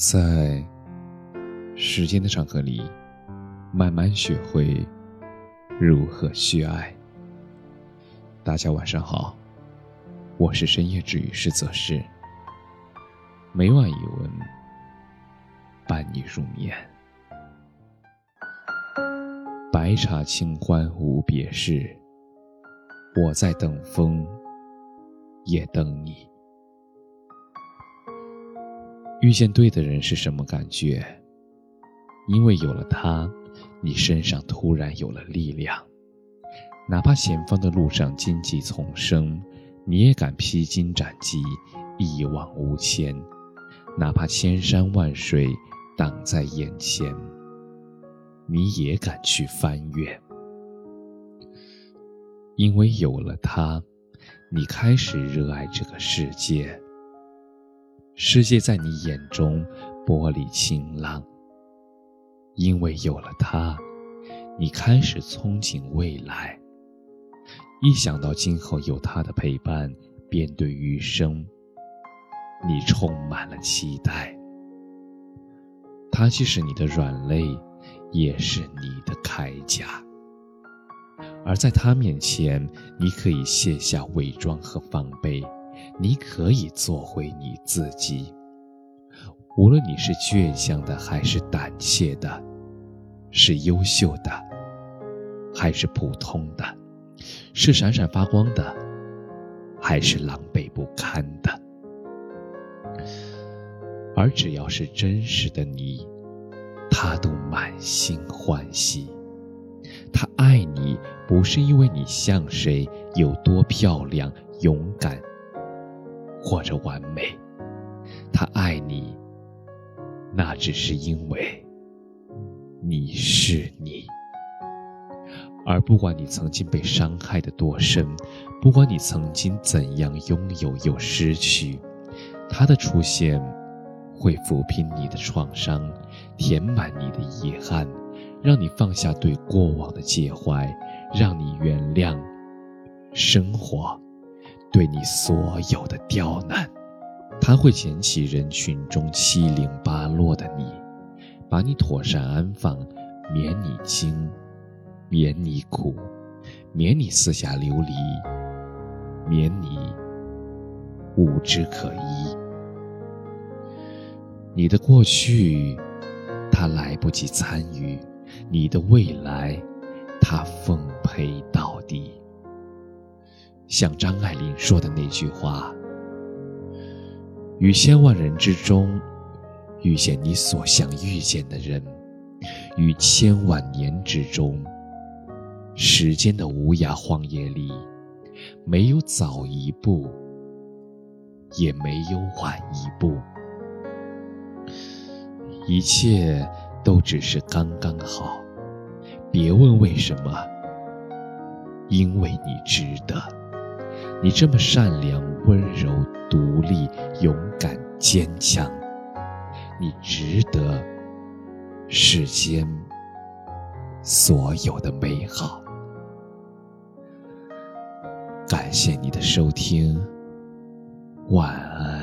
在时间的长河里，慢慢学会如何去爱。大家晚上好，我是深夜治愈师泽是，每晚一文伴你入眠。白茶清欢无别事，我在等风，也等你。遇见对的人是什么感觉？因为有了他，你身上突然有了力量。哪怕前方的路上荆棘丛生，你也敢披荆斩棘，一往无前。哪怕千山万水挡在眼前，你也敢去翻越。因为有了他，你开始热爱这个世界。世界在你眼中玻璃晴朗，因为有了他，你开始憧憬未来。一想到今后有他的陪伴，便对余生，你充满了期待。他既是你的软肋，也是你的铠甲。而在他面前，你可以卸下伪装和防备。你可以做回你自己，无论你是倔强的还是胆怯的，是优秀的还是普通的，是闪闪发光的还是狼狈不堪的。而只要是真实的你，他都满心欢喜。他爱你，不是因为你像谁，有多漂亮、勇敢。或者完美，他爱你，那只是因为你是你。而不管你曾经被伤害的多深，不管你曾经怎样拥有又失去，他的出现会抚平你的创伤，填满你的遗憾，让你放下对过往的介怀，让你原谅生活。对你所有的刁难，他会捡起人群中七零八落的你，把你妥善安放，免你惊，免你苦，免你四下流离，免你无枝可依。你的过去，他来不及参与；你的未来，他奉陪到底。像张爱玲说的那句话：“于千万人之中，遇见你所想遇见的人；于千万年之中，时间的无涯荒野里，没有早一步，也没有晚一步，一切都只是刚刚好。别问为什么，因为你值得。”你这么善良、温柔、独立、勇敢、坚强，你值得世间所有的美好。感谢你的收听，晚安。